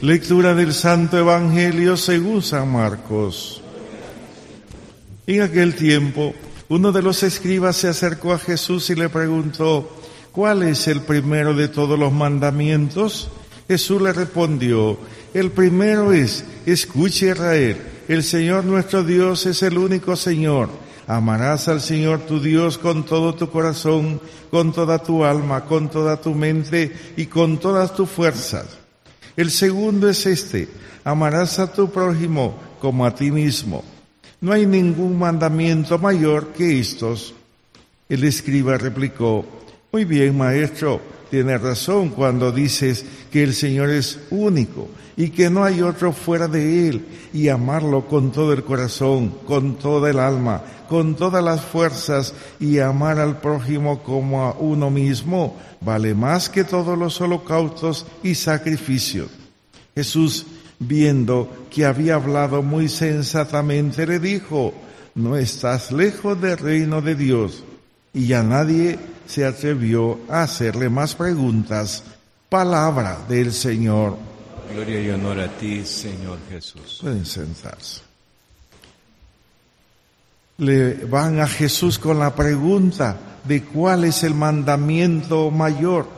Lectura del Santo Evangelio según San Marcos. En aquel tiempo, uno de los escribas se acercó a Jesús y le preguntó, ¿cuál es el primero de todos los mandamientos? Jesús le respondió, el primero es, escuche Israel, el Señor nuestro Dios es el único Señor. Amarás al Señor tu Dios con todo tu corazón, con toda tu alma, con toda tu mente y con todas tus fuerzas. El segundo es este, amarás a tu prójimo como a ti mismo. No hay ningún mandamiento mayor que estos. El escriba replicó, muy bien, maestro, tienes razón cuando dices que el Señor es único y que no hay otro fuera de Él y amarlo con todo el corazón, con toda el alma, con todas las fuerzas y amar al prójimo como a uno mismo vale más que todos los holocaustos y sacrificios. Jesús, viendo que había hablado muy sensatamente, le dijo, no estás lejos del reino de Dios. Y ya nadie se atrevió a hacerle más preguntas. Palabra del Señor. Gloria y honor a ti, Señor Jesús. Pueden sentarse. Le van a Jesús con la pregunta de cuál es el mandamiento mayor.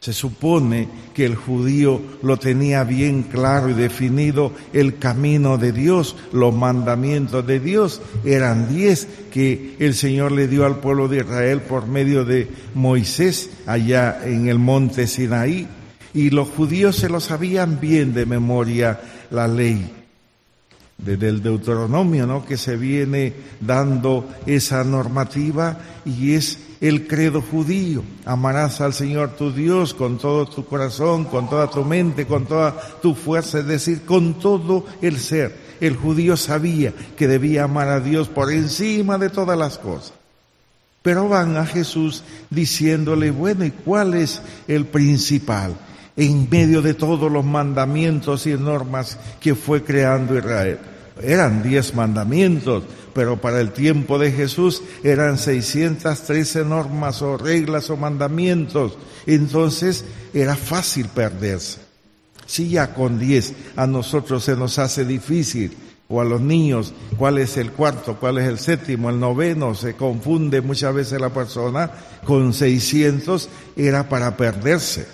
Se supone que el judío lo tenía bien claro y definido el camino de Dios, los mandamientos de Dios. Eran diez que el Señor le dio al pueblo de Israel por medio de Moisés allá en el monte Sinaí. Y los judíos se lo sabían bien de memoria la ley. Desde el Deuteronomio, ¿no? Que se viene dando esa normativa y es el credo judío. Amarás al Señor tu Dios con todo tu corazón, con toda tu mente, con toda tu fuerza, es decir, con todo el ser. El judío sabía que debía amar a Dios por encima de todas las cosas. Pero van a Jesús diciéndole, bueno, ¿y cuál es el principal? En medio de todos los mandamientos y normas que fue creando Israel. Eran diez mandamientos, pero para el tiempo de Jesús eran 613 normas o reglas o mandamientos. Entonces era fácil perderse. Si ya con 10 a nosotros se nos hace difícil, o a los niños, cuál es el cuarto, cuál es el séptimo, el noveno, se confunde muchas veces la persona, con 600 era para perderse.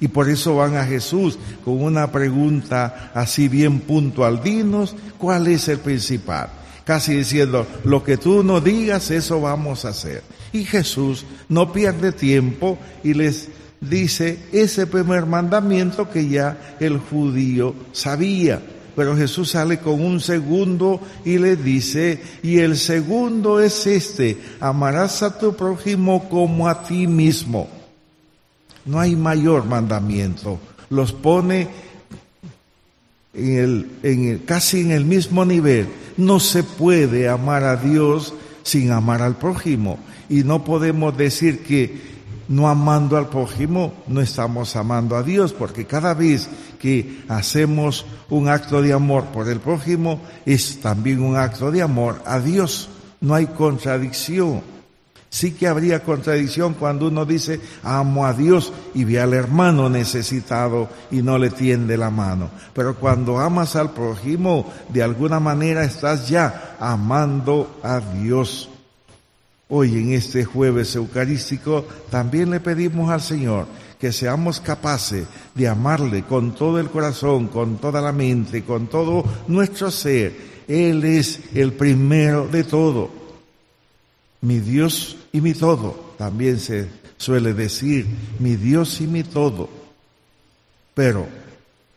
Y por eso van a Jesús con una pregunta así bien puntual. Dinos cuál es el principal. Casi diciendo, lo que tú no digas, eso vamos a hacer. Y Jesús no pierde tiempo y les dice ese primer mandamiento que ya el judío sabía. Pero Jesús sale con un segundo y le dice, y el segundo es este, amarás a tu prójimo como a ti mismo. No hay mayor mandamiento. Los pone en el, en el, casi en el mismo nivel. No se puede amar a Dios sin amar al prójimo. Y no podemos decir que no amando al prójimo no estamos amando a Dios, porque cada vez que hacemos un acto de amor por el prójimo es también un acto de amor a Dios. No hay contradicción. Sí que habría contradicción cuando uno dice amo a Dios y ve al hermano necesitado y no le tiende la mano. Pero cuando amas al prójimo, de alguna manera estás ya amando a Dios. Hoy en este jueves eucarístico también le pedimos al Señor que seamos capaces de amarle con todo el corazón, con toda la mente, con todo nuestro ser. Él es el primero de todo mi Dios y mi todo. También se suele decir mi Dios y mi todo. Pero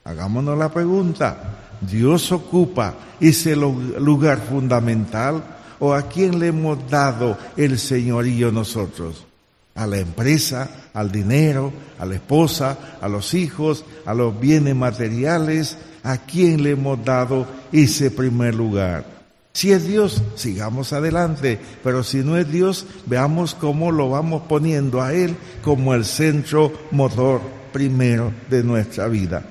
hagámonos la pregunta, ¿Dios ocupa ese lugar fundamental o a quién le hemos dado el señorío nosotros? A la empresa, al dinero, a la esposa, a los hijos, a los bienes materiales, ¿a quién le hemos dado ese primer lugar? Si es Dios, sigamos adelante, pero si no es Dios, veamos cómo lo vamos poniendo a Él como el centro motor primero de nuestra vida.